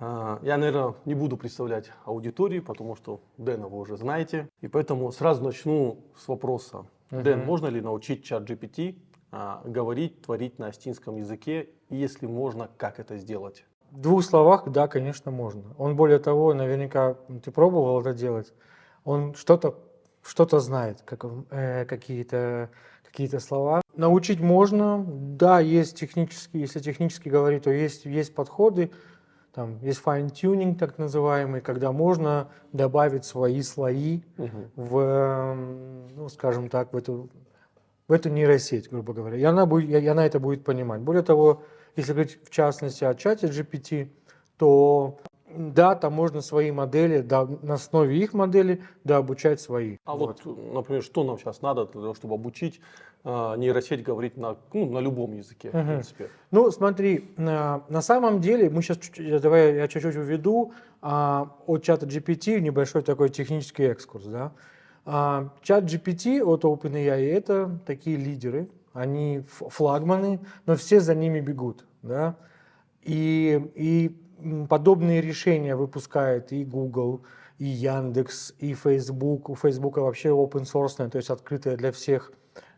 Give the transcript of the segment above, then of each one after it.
А, Я, наверное, не буду представлять аудитории, потому что Дэна вы уже знаете. И поэтому сразу начну с вопроса. Дэн, можно ли научить чат GPT а, говорить, творить на астинском языке? И если можно, как это сделать? В двух словах, да, конечно, можно. Он, более того, наверняка, ты пробовал это делать, он что-то что знает, как, э, какие-то какие слова. Научить можно, да, есть технические, если технически говорить, то есть, есть подходы, там есть fine-tuning, так называемый, когда можно добавить свои слои угу. в, ну, скажем так, в эту, в эту нейросеть, грубо говоря. И она, будет, и она это будет понимать. Более того, если говорить в частности о чате GPT, то да, там можно свои модели, да, на основе их модели, да, обучать свои. А вот, вот например, что нам сейчас надо для того, чтобы обучить э, нейросеть говорить на, ну, на любом языке, угу. в принципе? Ну, смотри, на, на самом деле, мы сейчас, давай я чуть-чуть уведу а, от чата GPT небольшой такой технический экскурс, да. А, чат GPT от OpenAI это такие лидеры, они флагманы, но все за ними бегут, да. И, и подобные решения выпускает и Google, и Яндекс, и Facebook. У Facebook вообще open source, то есть открытая для всех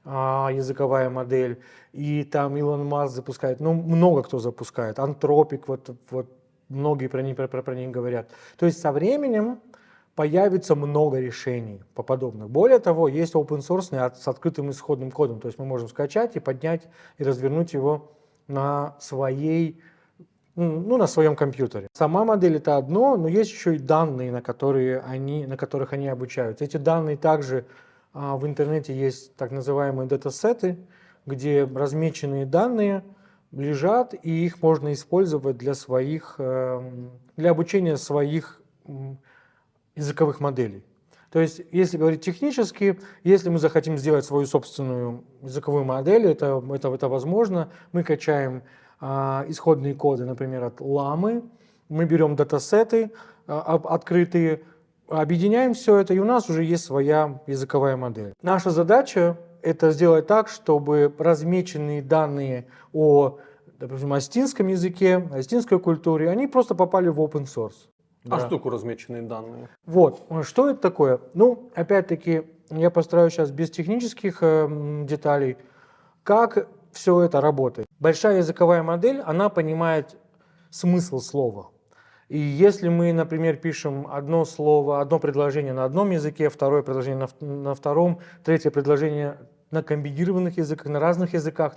а, языковая модель. И там Илон Маск запускает, ну, много кто запускает. Антропик, вот, вот многие про них, про, про них говорят. То есть со временем появится много решений по подобных. Более того, есть open source с открытым исходным кодом. То есть мы можем скачать и поднять и развернуть его на своей ну, на своем компьютере. Сама модель это одно, но есть еще и данные, на, которые они, на которых они обучаются. Эти данные также а, в интернете есть так называемые датасеты, где размеченные данные лежат, и их можно использовать для своих, эм, для обучения своих языковых моделей. То есть, если говорить технически, если мы захотим сделать свою собственную языковую модель, это, это, это возможно. Мы качаем исходные коды, например, от ламы. Мы берем датасеты а, открытые, объединяем все это, и у нас уже есть своя языковая модель. Наша задача это сделать так, чтобы размеченные данные о, допустим, астинском языке, астинской культуре, они просто попали в open source. А да. что такое размеченные данные? Вот, что это такое? Ну, опять-таки, я постараюсь сейчас без технических э, деталей. Как все это работает. Большая языковая модель, она понимает смысл слова. И если мы, например, пишем одно слово, одно предложение на одном языке, второе предложение на, на втором, третье предложение на комбинированных языках, на разных языках,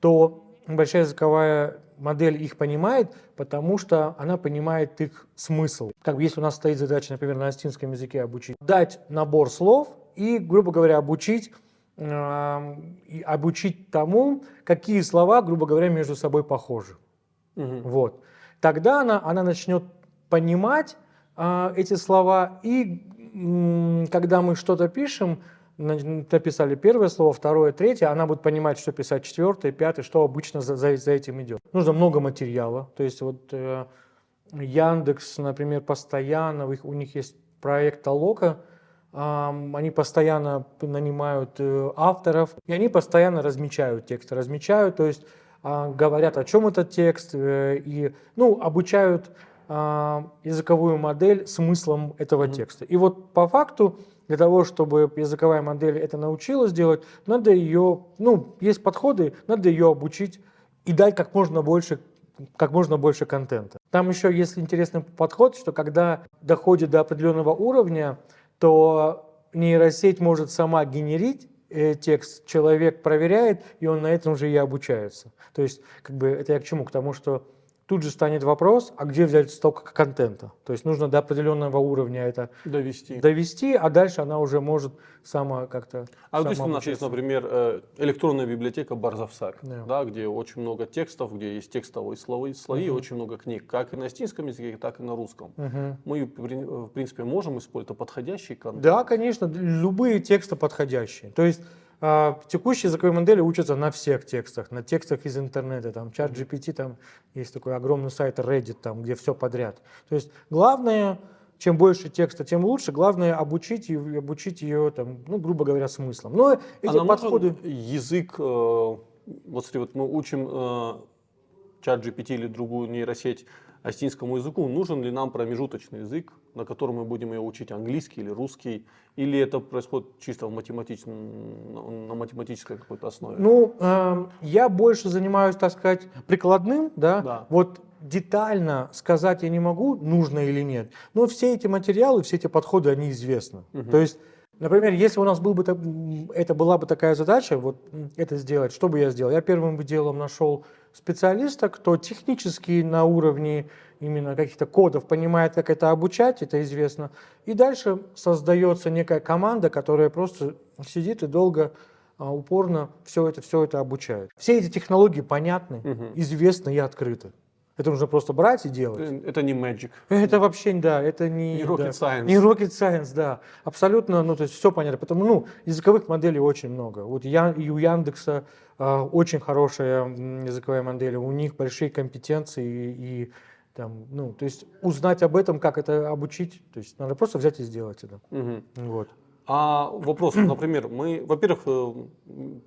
то большая языковая модель их понимает, потому что она понимает их смысл. Как бы если у нас стоит задача, например, на астинском языке обучить, дать набор слов и, грубо говоря, обучить обучить тому, какие слова, грубо говоря, между собой похожи. Угу. Вот. Тогда она, она начнет понимать э, эти слова, и м, когда мы что-то пишем, написали первое слово, второе, третье, она будет понимать, что писать четвертое, пятое, что обычно за, за, за этим идет. Нужно много материала, то есть вот э, Яндекс, например, постоянно, у них, у них есть проект Толока, они постоянно нанимают э, авторов, и они постоянно размечают тексты, размечают, то есть а, говорят, о чем этот текст, э, и ну, обучают а, языковую модель смыслом этого mm-hmm. текста. И вот по факту для того, чтобы языковая модель это научилась делать, надо ее, ну, есть подходы, надо ее обучить и дать как можно больше как можно больше контента. Там еще есть интересный подход, что когда доходит до определенного уровня, то нейросеть может сама генерить э, текст, человек проверяет, и он на этом же и обучается. То есть, как бы, это я к чему? К тому, что тут же станет вопрос, а где взять столько контента? То есть нужно до определенного уровня это довести, довести а дальше она уже может сама как-то... А вот если у нас есть, например, э, электронная библиотека Барзавсак, да. Да, где очень много текстов, где есть текстовые слои, слои угу. очень много книг, как и на астинском языке, так и на русском. Угу. Мы, в принципе, можем использовать подходящий контент? Да, конечно, любые тексты подходящие. То есть текущие языковые модели учатся на всех текстах, на текстах из интернета. Там чат GPT, там есть такой огромный сайт Reddit, там, где все подряд. То есть главное, чем больше текста, тем лучше. Главное обучить ее, обучить ее там, ну, грубо говоря, смыслом. Но эти а подходы... язык, э, вот смотри, вот мы учим э, чат GPT или другую нейросеть астинскому языку, нужен ли нам промежуточный язык, на котором мы будем ее учить английский или русский, или это происходит чисто в математичном, на математической какой-то основе? Ну, э, я больше занимаюсь, так сказать, прикладным, да. Да. Вот детально сказать я не могу, нужно или нет. Но все эти материалы, все эти подходы, они известны. Мгм. То есть, например, если у нас был бы, это была бы такая задача, вот это сделать, что бы я сделал? Я первым бы делом нашел специалиста, кто технически на уровне именно каких-то кодов понимает, как это обучать, это известно. И дальше создается некая команда, которая просто сидит и долго а, упорно все это, все это обучает. Все эти технологии понятны, Мгм. известны и открыты. Это нужно просто брать и делать. Э, Это не magic. Это вообще, да, это не... Не rocket да, science. Не rocket science, да. Абсолютно, ну, то есть все понятно. Потому, ну, языковых моделей очень много. Вот я, и у Яндекса а, очень хорошая языковая модель, у них большие компетенции и, и там, ну, то есть узнать об этом, как это обучить, то есть надо просто взять и сделать это. Мгм. Вот. А вопрос, например, мы, во-первых, э,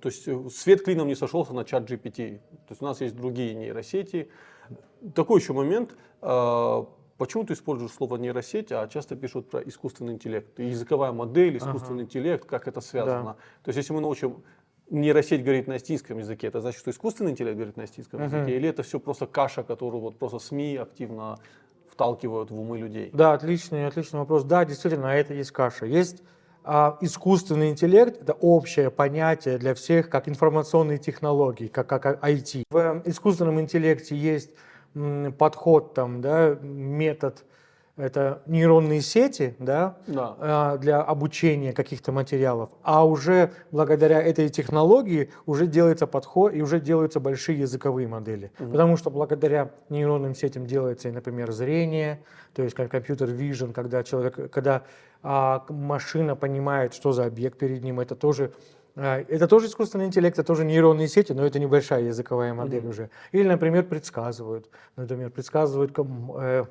то есть э, свет клином не сошелся на чат GPT. То есть у нас есть другие нейросети. Такой еще момент. э, Почему ты используешь слово нейросеть, а часто пишут про искусственный интеллект? Языковая модель, искусственный интеллект, как это связано? То есть если мы научим нейросеть говорить на астинском языке, это значит, что искусственный интеллект говорит на астинском Мгм. языке? Или это все просто каша, которую вот просто СМИ активно вталкивают в умы людей? Да, отличный, отличный вопрос. Да, действительно, это есть каша. Есть а, искусственный интеллект, это общее понятие для всех, как информационные технологии, как, как IT. В искусственном интеллекте есть подход, там, да, метод, это нейронные сети, да, Да. а, для обучения каких-то материалов, а уже благодаря этой технологии уже делается подход и уже делаются большие языковые модели. Потому что благодаря нейронным сетям делается, например, зрение, то есть как компьютер vision, когда человек, когда а, машина понимает, что за объект перед ним, это тоже это тоже искусственный интеллект, это тоже нейронные сети, но это небольшая языковая модель уже. Или, например, предсказывают. Например, предсказывают, э,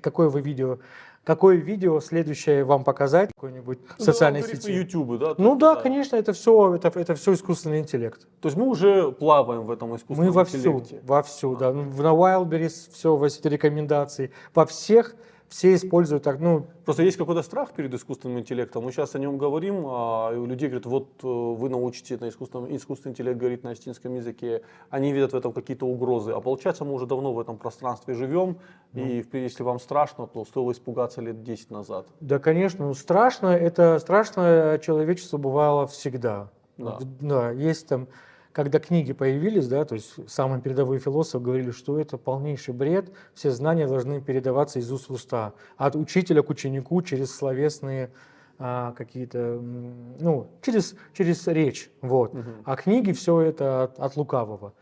какое вы видео, какое видео следующее вам показать в какой-нибудь Ну, социальной сети. YouTube, да? Ну да, есть, конечно, это все, это, это все искусственный интеллект. То есть мы уже плаваем в этом искусственном Мы вовсю, интеллекте. вовсю, да. Ну, На Wildberries все, во все эти рекомендации. Во всех все используют так, ну, Просто есть какой-то страх перед искусственным интеллектом. Мы сейчас о нем говорим, а и у людей говорят, вот э, вы научите на искусственном, искусственный интеллект говорить на астинском языке. Они видят в этом какие-то угрозы. А получается, мы уже давно в этом пространстве живем. И в принципе, если вам страшно, то стоило испугаться лет 10 назад. Да, конечно, ну, страшно, это страшно человечество бывало всегда. Да. Да, есть там, когда книги появились, да, то есть самые передовые философы говорили, что это полнейший бред, все знания должны передаваться из уст в уста, от учителя к ученику через словесные а, какие-то, ну, через, через речь, вот. А книги все это от, от лукавого.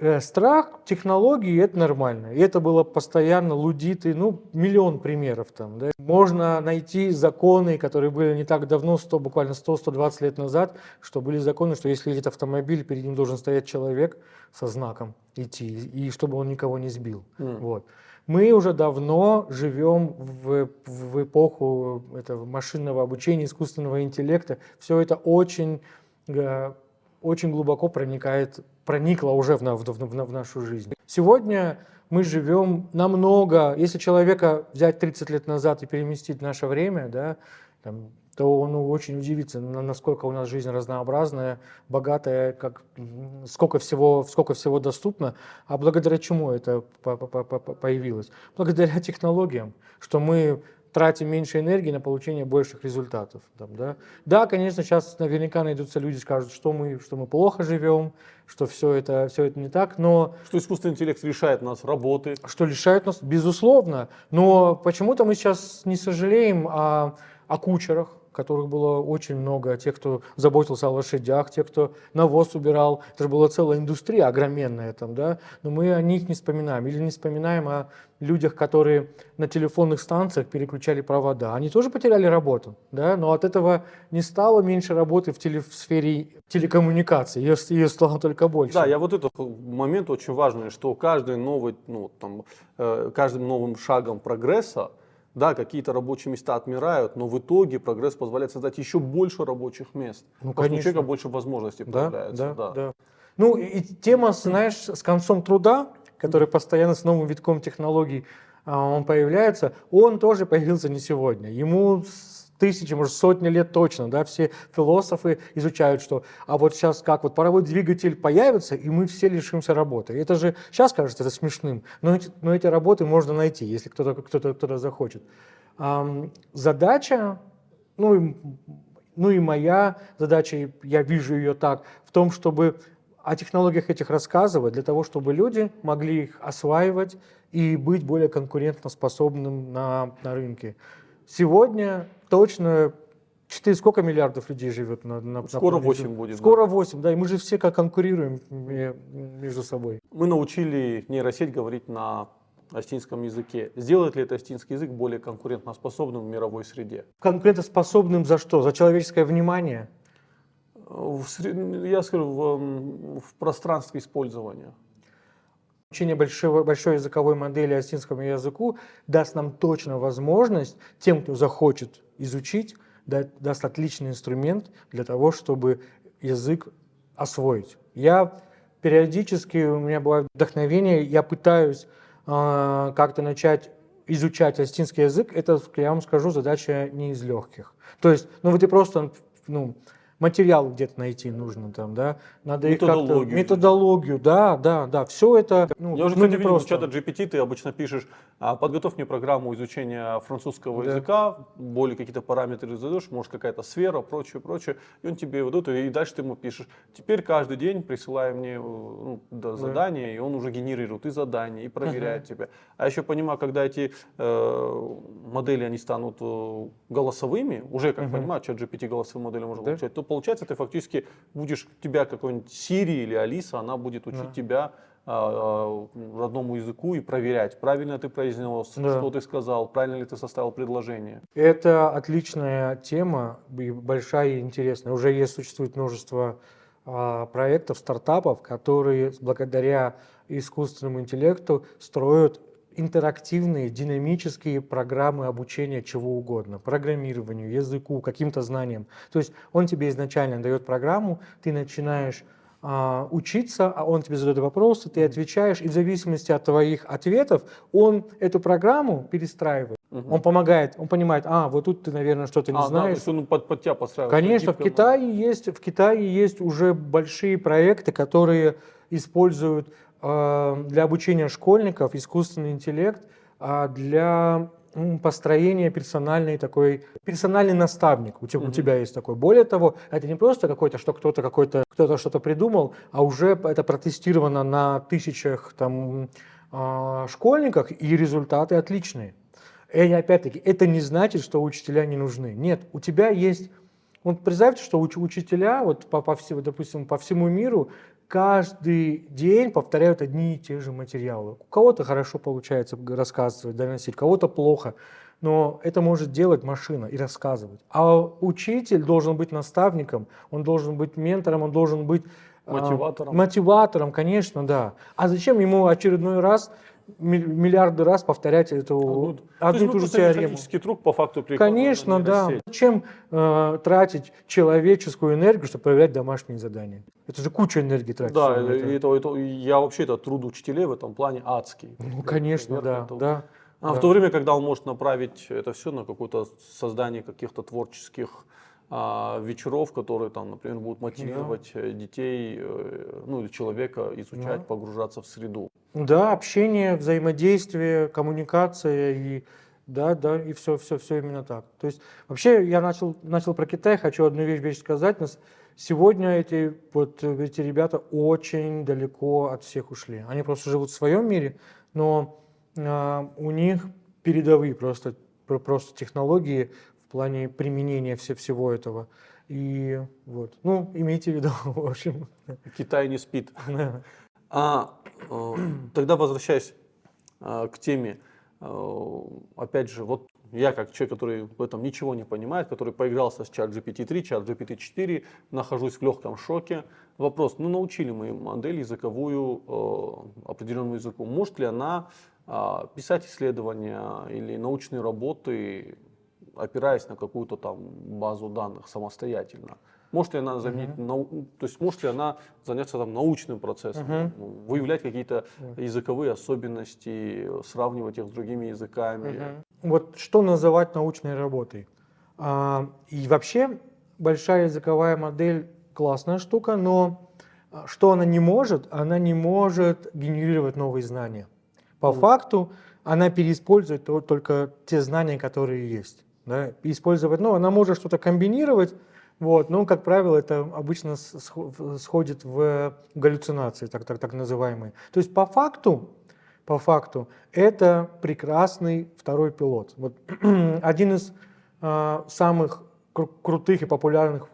Э, Страх технологии это нормально. И это было постоянно лудиты, ну, миллион примеров там. Да. Можно найти законы, которые были не так давно, 100, буквально 100-120 лет назад, что были законы, что если едет автомобиль, перед ним должен стоять человек со знаком идти, и чтобы он никого не сбил. М. Вот. Мы уже давно живем в, в эпоху этого машинного обучения, искусственного интеллекта. Все это очень, э, очень глубоко проникает, проникло уже в, в- в- в нашу жизнь. Сегодня мы живем намного, если человека взять 30 лет назад и переместить в наше время, да, там, то он очень удивится, на- насколько у нас жизнь разнообразная, богатая, как, сколько, всего, сколько всего доступно. А благодаря чему это по- по- по- по- появилось? Благодаря технологиям, что мы тратим меньше энергии на получение больших результатов. Там, да? да, конечно, сейчас наверняка найдутся люди, скажут, что мы, что мы плохо живем, что все это, все это не так, но Что искусственный интеллект решает нас работы. что лишает нас, безусловно. Но почему-то мы сейчас не сожалеем о, о кучерах, которых было очень много, тех, кто заботился о лошадях, тех, кто навоз убирал. Это же была целая индустрия огроменная там, да. Но мы о них не вспоминаем. Или не вспоминаем о людях, которые на телефонных станциях переключали провода. Они тоже потеряли работу, да, но от этого не стало меньше работы в, теле- в сфере телекоммуникаций. Ее, ее стало только больше. Да, я вот этот момент очень важный, что каждый новый, ну, там, э, каждым новым шагом прогресса, да, какие-то рабочие места отмирают, но в итоге прогресс позволяет создать еще больше рабочих мест. Ну, что у конечно. человека больше возможностей Да, появляется. да, да. Ну и и тема, знаешь, с концом труда, который постоянно с новым витком технологий а, он появляется, он тоже появился не сегодня. Ему тысячи, может, сотни лет точно, да, все философы изучают, что, а вот сейчас как вот паровой двигатель появится, и мы все лишимся работы. Это же сейчас кажется это смешным, но эти, но эти работы можно найти, если кто-то кто-то кто захочет. Эм, задача, ну и, ну и моя задача, я вижу ее так, в том, чтобы о технологиях этих рассказывать, для того, чтобы люди могли их осваивать и быть более конкурентоспособным на, на рынке. Сегодня точно 4, сколько миллиардов людей живет на, на Скоро на 8 будет. Скоро да. 8, да, и мы же все как конкурируем между собой. Мы научили нейросеть говорить на астинском языке. Сделает ли это астинский язык более конкурентоспособным в мировой среде? Конкурентоспособным за что? За человеческое внимание? В, я скажу, в, в пространстве использования. Учение большой, большой языковой модели астинскому языку даст нам точно возможность, тем, кто захочет изучить, дать, даст отличный инструмент для того, чтобы язык освоить. Я периодически, у меня бывает вдохновение, я пытаюсь э, как-то начать изучать астинский язык. Это, я вам скажу, задача не из легких. То есть, ну вот и просто, ну, материал где-то найти нужно там, да, надо методологию. методологию, да, да, да, все это. Ну, Я уже, ну, кстати, видел просто. чата GPT, ты обычно пишешь, а, подготовь мне программу изучения французского да. языка, более какие-то параметры задаешь, может какая-то сфера, прочее, прочее, и он тебе вот это, и дальше ты ему пишешь. Теперь каждый день присылай мне э, ну, да, задание, да. и он уже генерирует и задания, и проверяет uh-huh. тебя. А еще понимаю, когда эти э, модели, они станут э, голосовыми, уже, как uh-huh. понимаю, чат GPT голосовые модели можно да? получать, то получается, ты фактически будешь тебя какой-нибудь Сири или Алиса, она будет учить да. тебя а, а, родному языку и проверять, правильно ты произнес, да. что ты сказал, правильно ли ты составил предложение. Это отличная тема, большая и интересная. Уже есть, существует множество а, проектов, стартапов, которые благодаря искусственному интеллекту строят интерактивные, динамические программы обучения чего угодно, программированию, языку, каким-то знаниям. То есть он тебе изначально дает программу, ты начинаешь а, учиться, а он тебе задает вопросы, ты отвечаешь, и в зависимости от твоих ответов он эту программу перестраивает. Угу. Он помогает, он понимает, а, вот тут ты, наверное, что-то не а, знаешь. Да, то есть он под, под тебя подстраивает. Конечно, в Китае, есть, в Китае есть уже большие проекты, которые используют э, для обучения школьников искусственный интеллект э, для построения персональный такой персональный наставник у тебя, mm-hmm. у тебя есть такой. Более того, это не просто какой-то, что кто-то какой-то кто-то что-то придумал, а уже это протестировано на тысячах там э, школьниках и результаты отличные. И опять-таки, это не значит, что учителя не нужны. Нет, у тебя есть... Вот представьте, что уч- учителя, вот по, по всему, допустим, по всему миру, каждый день повторяют одни и те же материалы. У кого-то хорошо получается рассказывать, доносить, у кого-то плохо. Но это может делать машина и рассказывать. А учитель должен быть наставником, он должен быть ментором, он должен быть а, мотиватором. Мотиватором, конечно, да. А зачем ему очередной раз миллиарды раз повторять эту одну, одну и ту же теорему. труд по факту Конечно, да. Зачем э, тратить человеческую энергию, чтобы проверять домашние задания? Это же куча энергии тратить. Да, это, это, это, я вообще это труд учителей в этом плане адский. Ну, конечно, да, это, да. А да. в то время, когда он может направить это все на какое-то создание каких-то творческих а, вечеров, которые там, например, будут мотивировать да. Э, детей, э, ну или человека изучать, да. погружаться в среду. Да, общение, взаимодействие, коммуникация и да, да, и все, все, все именно так. То есть вообще я начал, начал про Китай, хочу одну вещь, вещь сказать. Нас сегодня эти, вот, эти ребята очень далеко от всех ушли. Они просто живут в своем мире, но э, у них передовые просто, просто технологии в плане применения все, всего этого. И вот, ну, имейте в виду, в общем. Китай не спит. А э, тогда возвращаясь э, к теме, э, опять же, вот я как человек, который в этом ничего не понимает, который поигрался с чат GPT-3, чат GPT-4, нахожусь в легком шоке. Вопрос, ну научили мы модель языковую определенному языку, может ли она э, писать исследования или научные работы опираясь на какую-то там базу данных самостоятельно. Может ли она заменить, нау- то есть может ли она заняться там научным процессом, ну, выявлять какие-то языковые особенности, сравнивать их с другими языками? Вот что называть научной работой? А, и вообще большая языковая модель классная штука, но а, что она не может? Она не может генерировать новые знания. По Мгм. факту она переиспользует то- только те знания, которые есть. Да? Использовать, ну, она может что-то комбинировать, вот, но, как правило, это обычно сходит в галлюцинации, так, так, так называемые. То есть по факту, по факту, это прекрасный второй пилот. Вот один из а, самых кру- крутых и популярных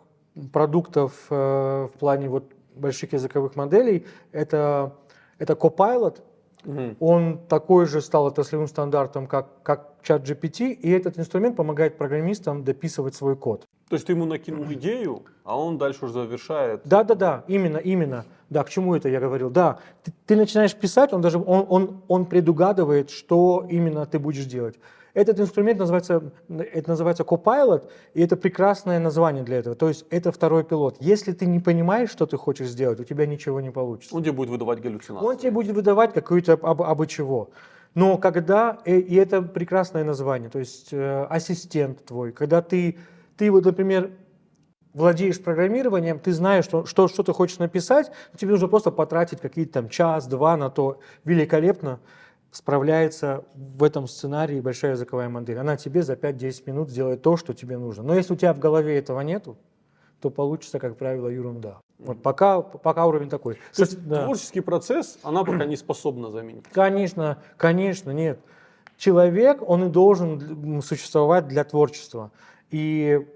продуктов э, в плане вот больших языковых моделей это, это Copilot. Мгм. Он такой же стал отраслевым стандартом, как, как ChatGPT, и этот инструмент помогает программистам дописывать свой код. То есть ты ему накинул идею, а он дальше уже завершает. Да, да, да, именно, именно. Да, к чему это я говорил? Да, ты, ты начинаешь писать, он даже он, он, он предугадывает, что именно ты будешь делать. Этот инструмент называется, это называется Copilot, и это прекрасное название для этого. То есть это второй пилот. Если ты не понимаешь, что ты хочешь сделать, у тебя ничего не получится. Он тебе будет выдавать галлюцинации. Он тебе будет выдавать какую-то абы чего. Но когда, э, и это прекрасное название, то есть э, ассистент твой, когда ты, ты вот, например, владеешь программированием, ты знаешь, что, что, что ты хочешь написать, тебе нужно просто потратить какие-то там час-два на то. Великолепно справляется в этом сценарии большая языковая модель. Она тебе за 5-10 минут сделает то, что тебе нужно. Но если у тебя в голове этого нету, то получится, как правило, ерунда. Вот пока, пока уровень такой. То есть Да. творческий процесс она пока не способна заменить. Конечно, конечно, нет. Человек, он и должен существовать для творчества. И,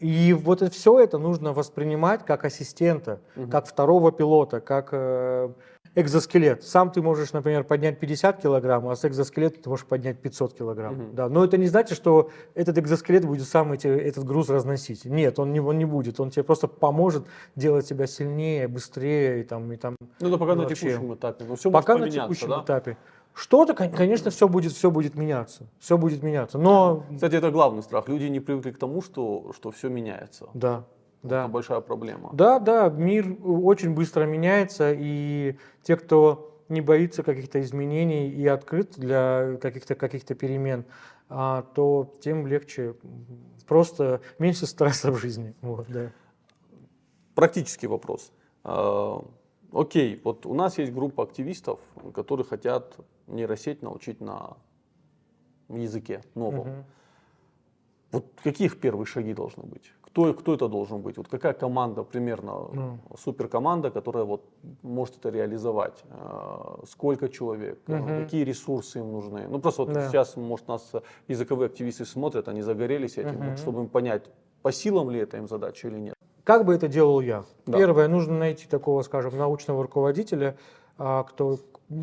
и вот это, все это нужно воспринимать как ассистента, как второго пилота, как э, экзоскелет. Сам ты можешь, например, поднять 50 килограмм, а с экзоскелета ты можешь поднять 500 килограмм. Мгм. Да, но это не значит, что этот экзоскелет будет сам эти, этот груз разносить. Нет, он не, он не будет. Он тебе просто поможет делать тебя сильнее, быстрее и там, и там Ну, это пока на Вообще. текущем этапе. Но все Пока на текущем да? этапе. Что-то, кон- конечно, все будет, все будет меняться. Все будет меняться. Но Кстати, это главный страх. Люди не привыкли к тому, что, что все меняется. да, да. Это большая проблема. Да, да, мир очень быстро меняется, и те, кто не боится каких-то изменений и открыт для каких-то каких перемен, а, то тем легче, просто меньше стресса в жизни. Вот, да. Практический вопрос. А, Окей, вот у нас есть группа активистов, которые хотят нейросеть научить на языке новом. Мгм. Вот какие их первые шаги должны быть? Кто, кто это должен быть? Вот какая команда примерно, Ну. суперкоманда, которая вот может это реализовать? А, Сколько человек? Мгм. Какие ресурсы им нужны? Ну просто вот Да. сейчас, может, нас языковые активисты смотрят, они загорелись этим, Мгм. вот чтобы им понять, по силам ли это им задача или нет. Как бы это делал я? Да. Первое, нужно найти такого, скажем, научного руководителя, а, кто,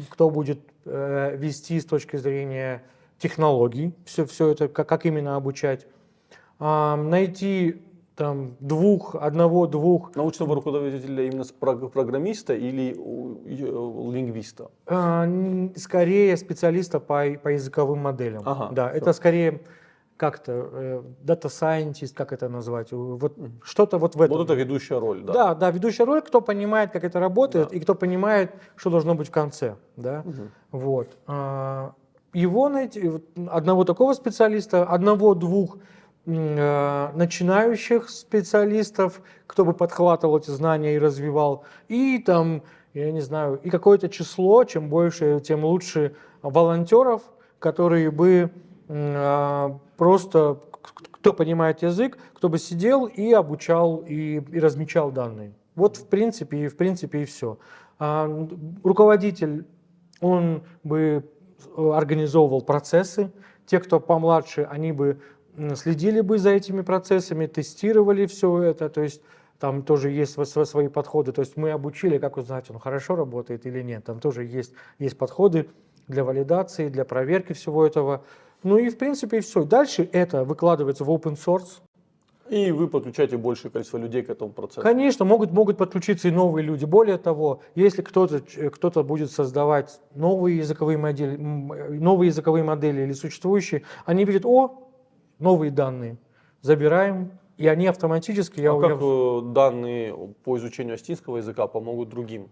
кто будет э, вести с точки зрения технологий, все, все это, как, как именно обучать. Найти там двух, одного-двух Научного руководителя именно программиста или э, лингвиста? А, скорее специалиста по, по языковым моделям. Ага, да, всё. это скорее как-то э, data scientist, как это назвать, вот что-то вот в этом. Вот это ведущая роль, да. Да, да, ведущая роль, кто понимает, как это работает, Да. и кто понимает, что должно быть в конце, да. Мгм. Вот. А, Его найти, одного такого специалиста, одного-двух э, начинающих специалистов, кто бы подхватывал эти знания и развивал, и там, я не знаю, и какое-то число, чем больше, тем лучше волонтеров, которые бы а, просто, кто понимает язык, кто бы сидел и обучал, и, и размечал данные. Вот в принципе, и в принципе и все. руководитель, он бы э, организовывал процессы. Те, кто помладше, они бы следили бы за этими процессами, тестировали все это. То есть там тоже есть сво- сво- свои подходы. То есть мы обучили, как узнать, он хорошо работает или нет. Там тоже есть, есть подходы для валидации, для проверки всего этого. Ну и в принципе и все. Дальше это выкладывается в open source. И вы подключаете большее количество людей к этому процессу. Конечно, могут, могут подключиться и новые люди. Более того, если кто-то кто будет создавать новые языковые модели, новые языковые модели или существующие, они видят, о, новые данные, забираем, и они автоматически, я, а я- как э, данные по изучению астинского языка помогут другим?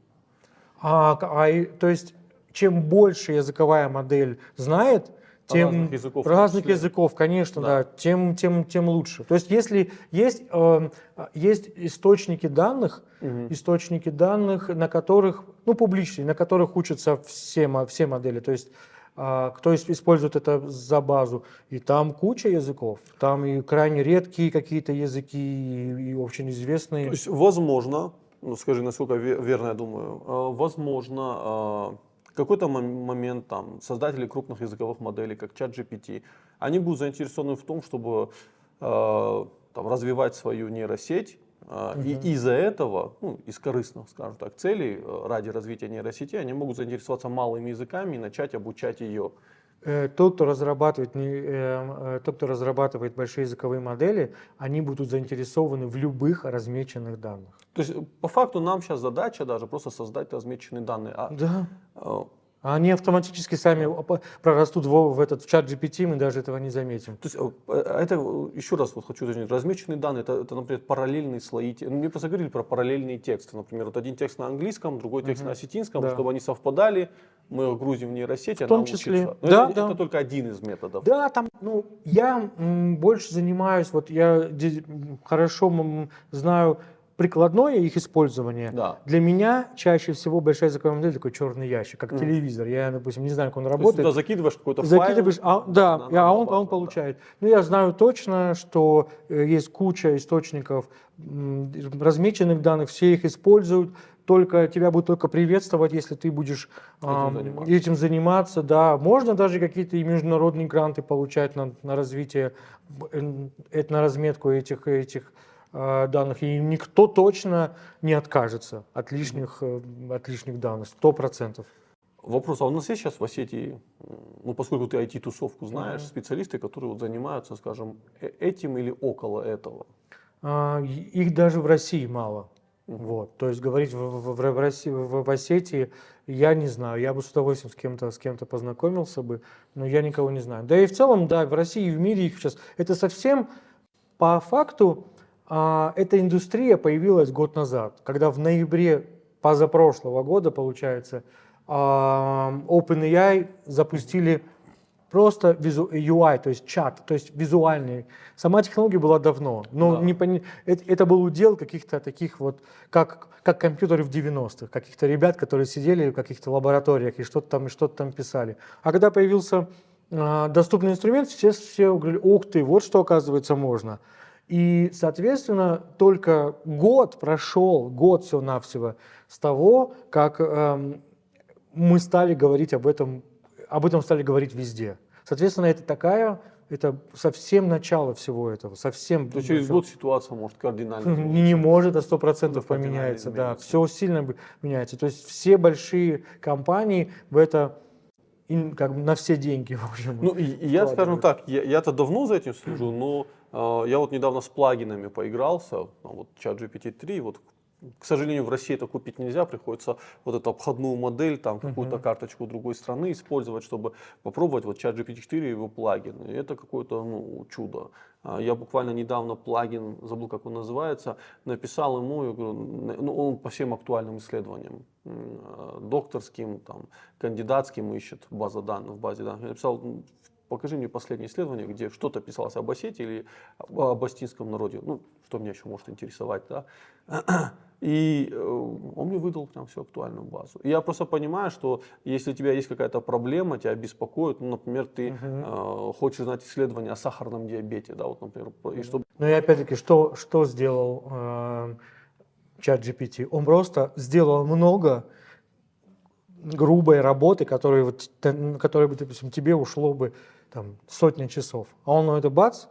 А, а то есть, чем больше языковая модель знает, тем Разных языков разных языков, конечно, Да. да, тем, тем, тем лучше. То есть, если есть, э, есть источники данных, Мгм. источники данных, на которых, ну, публичные, на которых учатся все, все модели. То есть, а, кто ис- использует это за базу. И там куча языков. Там и крайне редкие какие-то языки, и, и очень известные. То есть, возможно, ну скажи, насколько ве- верно я думаю, э, возможно, в какой-то мом- момент там создатели крупных языковых моделей, как ChatGPT, они будут заинтересованы в том, чтобы там, развивать свою нейросеть, э, и из-за этого, ну, из корыстных, скажем так, целей э, ради развития нейросети, они могут заинтересоваться малыми языками и начать обучать ее. Э, Тот, кто разрабатывает, не- э, тот, кто разрабатывает большие языковые модели, они будут заинтересованы в любых размеченных данных. То есть, по факту, нам сейчас задача даже просто создать размеченные данные. А, Да. А Они автоматически сами прорастут в, в этот в чат GPT, мы даже этого не заметим. То есть, э, э, это, э, еще раз вот хочу уточнить, размеченные данные, это, это, например, параллельные слои. ну, Мне просто говорили про параллельные тексты. Например, вот один текст на английском, другой текст Мгм. на осетинском, Да. чтобы они совпадали, мы их грузим в нейросеть, В том она числе. учится. Но Да, это, да. это только один из методов. Да, там, ну, я м, больше занимаюсь, вот я хорошо м, знаю прикладное их использование. Да. Для меня чаще всего большая языковая модель такой черный ящик, как Мгм. телевизор. Я, допустим, не знаю, как он То есть работает. туда закидываешь какой-то Закидываешь, файл. а, да, на- а на он, а он да. получает. Ну, я знаю точно, что э, есть куча источников размеченных данных, все их используют, только тебя будут только приветствовать, если ты будешь ам, заниматься. этим заниматься. Да, можно даже какие-то международные гранты получать на, на развитие, на разметку этих, этих э, данных, и никто точно не откажется от лишних, э, от лишних данных, сто процентов. Вопрос, а у нас есть сейчас в Осетии, ну поскольку ты IT-тусовку знаешь, Мгм. специалисты, которые вот занимаются, скажем, э- этим или около этого? А, Их даже в России мало. Мгм. Вот. То есть говорить в, в- в- в России, в, в Осетии я не знаю. Я бы с удовольствием с кем-то с кем-то познакомился бы, но я никого не знаю. Да и в целом, да, в России и в мире их сейчас. Это совсем по факту а, эта индустрия появилась год назад, когда в ноябре позапрошлого года, получается, а, OpenAI запустили просто визу- UI, то есть чат, то есть визуальный. Сама технология была давно, но Да. не пони- это, это был удел каких-то таких вот, как, как компьютеры в 90-х, каких-то ребят, которые сидели в каких-то лабораториях и что-то там, и что-то там писали. А когда появился а, доступный инструмент, все, все говорили, ух ты, вот что оказывается можно. И, соответственно, только год прошел, год всего-навсего, с того, как эм, мы стали говорить об этом, об этом стали говорить везде. Соответственно, это такая, это совсем начало всего этого, совсем. То есть через год ситуация может кардинально Не, не может, а сто процентов поменяется, да, все сильно меняется. То есть все большие компании в это как бы на все деньги, в общем. Ну, и, и я, скажем так, я, я-то давно за этим слежу, но я вот недавно с плагинами поигрался, вот чат GPT-3, вот, к сожалению, в России это купить нельзя, приходится вот эту обходную модель, там, какую-то Мгм. карточку другой страны использовать, чтобы попробовать вот чат GPT-4 и его плагин. И это какое-то, ну, чудо. А, Я буквально недавно плагин, забыл, как он называется, написал ему, я говорю, ну, он по всем актуальным исследованиям, э, докторским, там, кандидатским ищет база данных в базе данных. Я написал, «М, покажи мне последнее исследование, где что-то писалось об Осетии или об остинском народе, ну, что меня еще может интересовать, да. И э, он мне выдал прям всю актуальную базу. И я просто понимаю, что если у тебя есть какая-то проблема, тебя беспокоит, ну, например, ты Мгм. э, хочешь знать исследование о сахарном диабете, да, вот, например, и чтобы Ну и опять-таки, что, что сделал э, чат GPT? Он просто сделал много грубой работы, которая, вот, которой бы, допустим, тебе ушло бы там, сотни часов. А он на это бац,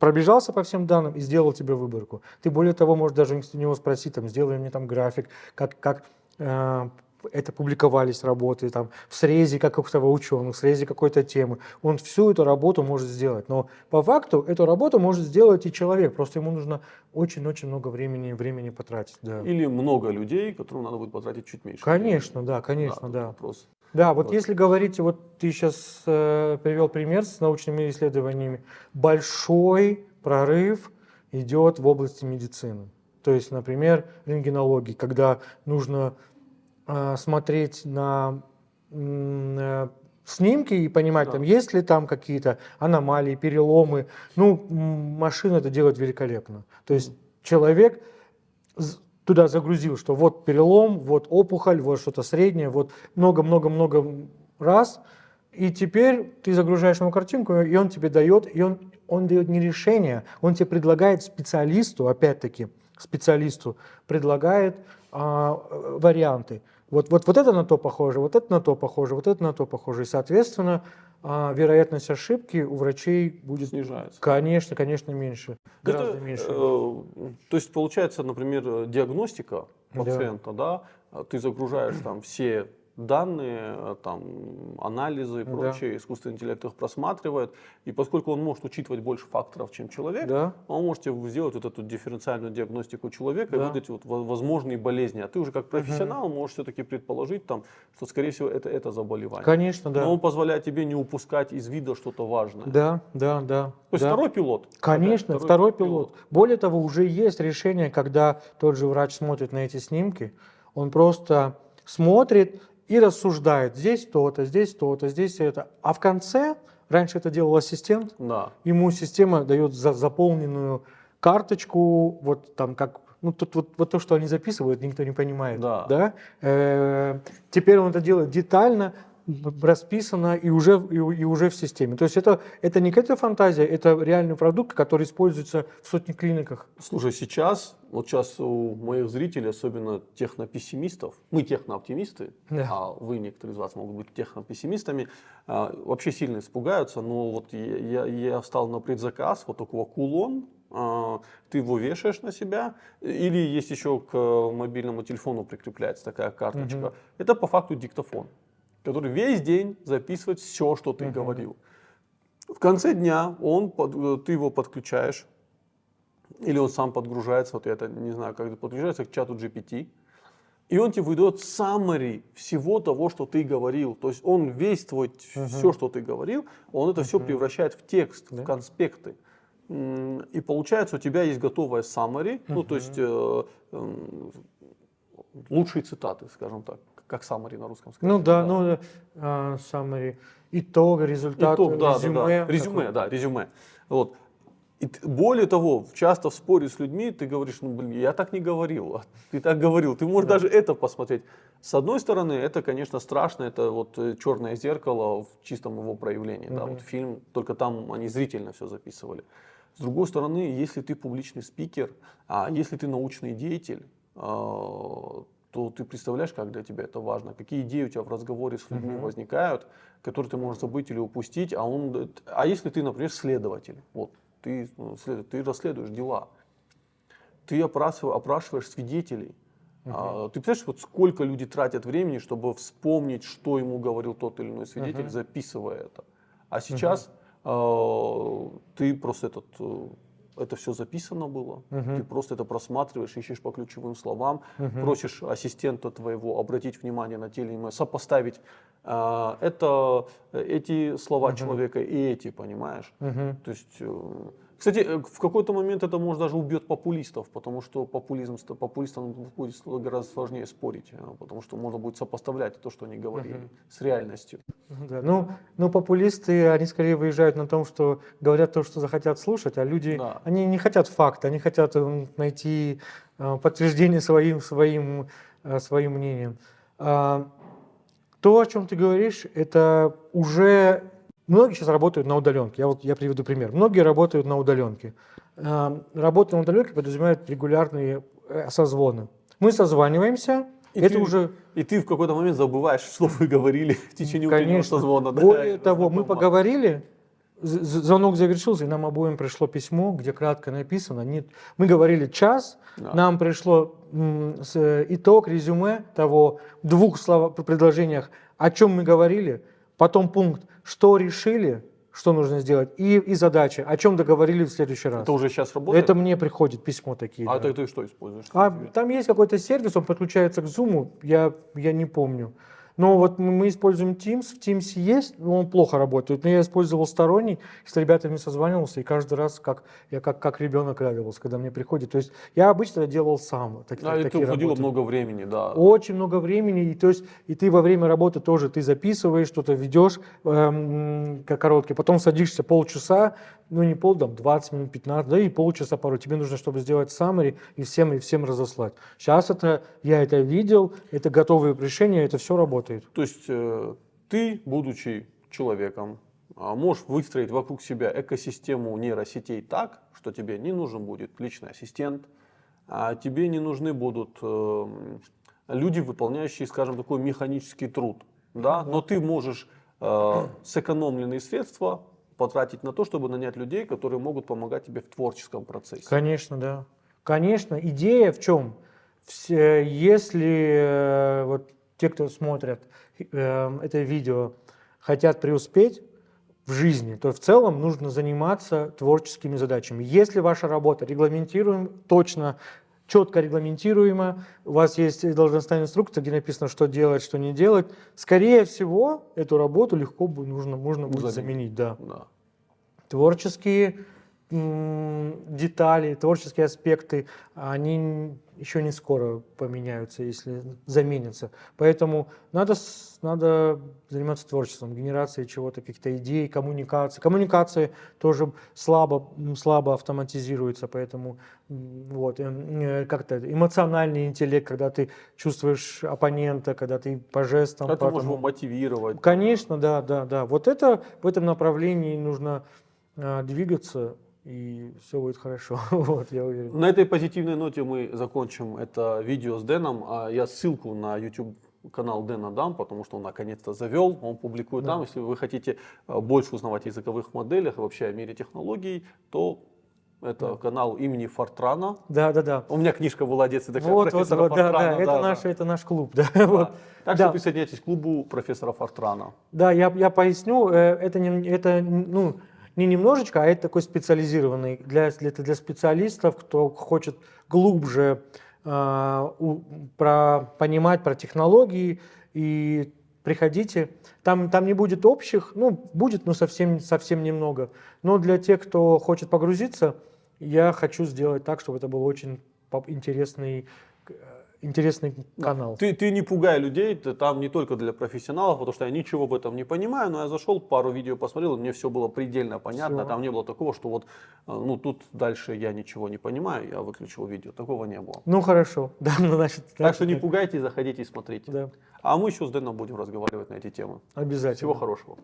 пробежался по всем данным и сделал тебе выборку. Ты более того, можешь даже у него спросить, там, сделай мне там график, как, как э, это публиковались работы, там, в срезе каких-то ученых, в срезе какой-то темы. Он всю эту работу может сделать. Но по факту эту работу может сделать и человек. Просто ему нужно очень-очень много времени, времени потратить. Да. или много людей, которым надо будет потратить чуть меньше. Конечно, да, времени. конечно, тут да. Вопрос. Да, вот Вот. если говорить, вот ты сейчас э, привел пример с научными исследованиями, большой прорыв идет в области медицины. То есть, например, рентгенологии, когда нужно э, смотреть на э, снимки и понимать, Да. там, есть ли там какие-то аномалии, переломы. Ну, машина это делает великолепно. То есть человек туда загрузил, что вот перелом, вот опухоль, вот что-то среднее, вот много-много-много раз, и теперь ты загружаешь ему картинку, и он тебе дает, и он, он дает не решение, он тебе предлагает специалисту, опять-таки, специалисту предлагает а, варианты. Вот, вот, вот это на то похоже, вот это на то похоже, вот это на то похоже. И, соответственно, а, вероятность ошибки у врачей будет, Снижается. конечно, конечно, меньше. Гораздо Это, меньше. э, то есть получается, например, диагностика Да. пациента, да, а ты загружаешь там все данные, там анализы и Да. прочее, искусственный интеллект их просматривает, и поскольку он может учитывать больше факторов, чем человек, Да. он может сделать вот эту дифференциальную диагностику человека и Да. выдать вот во- возможные болезни, а ты уже как профессионал можешь все-таки предположить там, что скорее всего это это заболевание. Конечно, да. Но он позволяет тебе не упускать из вида что-то важное. Да, да, да. То есть да. второй пилот. Конечно, Опять, второй, пилот. Более того, уже есть решение, когда тот же врач смотрит на эти снимки, он просто смотрит и рассуждает. Здесь то-то, здесь то-то, здесь это. А в конце, раньше это делал ассистент, Да. ему система дает за заполненную карточку, вот там как ну, тут вот, вот то, что они записывают, никто не понимает. Да. Э, теперь он это делает детально, расписано и уже, и, и уже в системе. То есть это, это не какая-то фантазия, это реальный продукт, который используется в сотни клиниках. Слушай, сейчас, вот сейчас у моих зрителей, особенно технопессимистов, мы технооптимисты, Да. а вы, некоторые из вас, могут быть технопессимистами, а, вообще сильно испугаются, но вот я, я, я встал на предзаказ, вот такого кулон, а, ты его вешаешь на себя, или есть еще к мобильному телефону прикрепляется такая карточка. Мгм. Это по факту диктофон, который весь день записывает все, что ты Мгм. говорил. В конце дня он, э, ты его подключаешь, или он сам подгружается, вот я это не знаю, как это подключается к чату GPT, и он тебе выдает summary всего того, что ты говорил. То есть он весь твой, все, что ты говорил, он это все превращает в текст, Да. в конспекты. И получается, у тебя есть готовая summary, ну то есть э, м, лучшие цитаты, скажем так, как summary на русском сказать. Ну да, ну э, summary, итог, результат, Итог, да, резюме. да, да. Резюме, такое. да, резюме. Вот. И более того, часто в споре с людьми ты говоришь, ну блин, я так не говорил, а ты так говорил. Ты можешь даже это посмотреть. С одной стороны, это, конечно, страшно, это вот черное зеркало в чистом его проявлении. Да, Мгм. вот фильм, только там они зрительно все записывали. С другой стороны, если ты публичный спикер, а если ты научный деятель, а, то ты представляешь, как для тебя это важно, какие идеи у тебя в разговоре с людьми Мгм. возникают, которые ты можешь забыть или упустить, а он, а если ты, например, следователь, вот ты, ну, ты расследуешь дела, ты опрашиваешь, опрашиваешь свидетелей, а, ты представляешь, вот сколько люди тратят времени, чтобы вспомнить, что ему говорил тот или иной свидетель, Мгм. записывая это. А сейчас а, ты просто этот, э, это все записано было, Мгм. ты просто это просматриваешь, ищешь по ключевым словам, Мгм. просишь ассистента твоего обратить внимание на те или иные, сопоставить а, это, э, эти слова Мгм. человека и эти, понимаешь? Мгм. То есть, э, кстати, э, в какой-то момент это может даже убьет популистов, потому что популизм, популистам будет гораздо сложнее спорить, э, потому что можно будет сопоставлять то, что они говорили, Мгм. с реальностью. Да, ну, ну, популисты, они скорее выезжают на том, что говорят то, что захотят слушать, а люди, Да. они не хотят факта, они хотят м, найти э, подтверждение своим, своим, э, своим мнением. А, То, о чем ты говоришь, это уже... Многие сейчас работают на удаленке. Я, вот, я приведу пример. Многие работают на удаленке. А, Работа на удаленке подразумевает регулярные э, созвоны. Мы созваниваемся, И это ты- уже И ты в какой-то момент забываешь, что вы говорили в течение Конечно. созвона. да, Более того, мы поговорили, звонок завершился, и нам обоим пришло письмо, где кратко написано. Нет, мы говорили час, Да. нам пришло э, итог, резюме того, в двух слова, предложениях, о чем мы говорили, потом пункт, что решили, что нужно сделать, и, и задача, о чем договорили в следующий раз. Это уже сейчас работает? Это мне приходит письмо такие. А да. ты, ты что используешь? А там есть какой-то сервис, он подключается к Zoom, я, я не помню. Но вот мы- используем Teams, в Teams есть, но он плохо работает. Но я использовал сторонний, с ребятами созванивался, и каждый раз как, я как, как ребенок радовался, когда мне приходит. То есть я обычно делал сам. так- Да, и такие это уходило работы. много времени, да. Очень много времени, и, то есть, и ты во время работы тоже ты записываешь, что-то ведешь эм, как короткий, потом садишься полчаса, ну не пол, там 20 минут, 15, да и полчаса порой. Тебе нужно, чтобы сделать summary и всем, и всем разослать. Сейчас это, я это видел, это готовые решения, это все работает. То есть э, ты, будучи человеком, а, можешь выстроить вокруг себя экосистему нейросетей так, что тебе не нужен будет личный ассистент, а тебе не нужны будут э, люди, выполняющие, скажем, такой механический труд. Да? Но ты можешь э, сэкономленные средства потратить на то, чтобы нанять людей, которые могут помогать тебе в творческом процессе. Конечно, да. Конечно, идея в чем? Все, если э, вот те, кто смотрят э, это видео, хотят преуспеть в жизни, то в целом нужно заниматься творческими задачами. Если ваша работа регламентируем точно, четко регламентируема, у вас есть должностная инструкция, где написано, что делать, что не делать, скорее всего, эту работу легко нужно, можно будет Заменить. заменить. Да Да. творческие детали, творческие аспекты, они еще не скоро поменяются, если заменятся. Поэтому надо, надо заниматься творчеством, генерацией чего-то, каких-то идей, коммуникации. Коммуникации тоже слабо, слабо автоматизируются, поэтому вот, эм, э, как-то эмоциональный интеллект, когда ты чувствуешь оппонента, когда ты по жестам, Как ты по можешь его мотивировать. Конечно, да, да, да. Вот это в этом направлении нужно а, двигаться, и все будет хорошо. Вот, я уверен. На этой позитивной ноте мы закончим это видео с Дэном. А Я ссылку на YouTube канал Дэна дам, потому что он наконец-то завел, он публикует Да. там. Если вы хотите а, больше узнавать о языковых моделях и вообще о мире технологий, то это канал имени Фортрана. Да, да, да. У меня книжка была детстве такая Вот, вот, профессора вот, да, Фортрана, да, это да, наш, да. это наш клуб, да. Да. Вот. Так Да. что присоединяйтесь к клубу профессора Фортрана. Да, я, я поясню, э, это, не, это ну, не немножечко, а это такой специализированный для, для, для специалистов, кто хочет глубже а, у- про, понимать про технологии и приходите. Там, там не будет общих, ну, будет, но совсем, совсем немного. Но для тех, кто хочет погрузиться, я хочу сделать так, чтобы это был очень интересный, э, интересный канал. Ты, ты не пугай людей, ты там не только для профессионалов, потому что я ничего в этом не понимаю, но я зашел, пару видео посмотрел, и мне все было предельно понятно, Всё. там не было такого, что вот, э, ну тут дальше я ничего не понимаю, я выключил видео, такого не было. Ну, хорошо. Да, ну, значит, Так что не да. пугайтесь, заходите и смотрите. Да, А мы еще с Дэном будем разговаривать на эти темы. обязательно. Всего хорошего.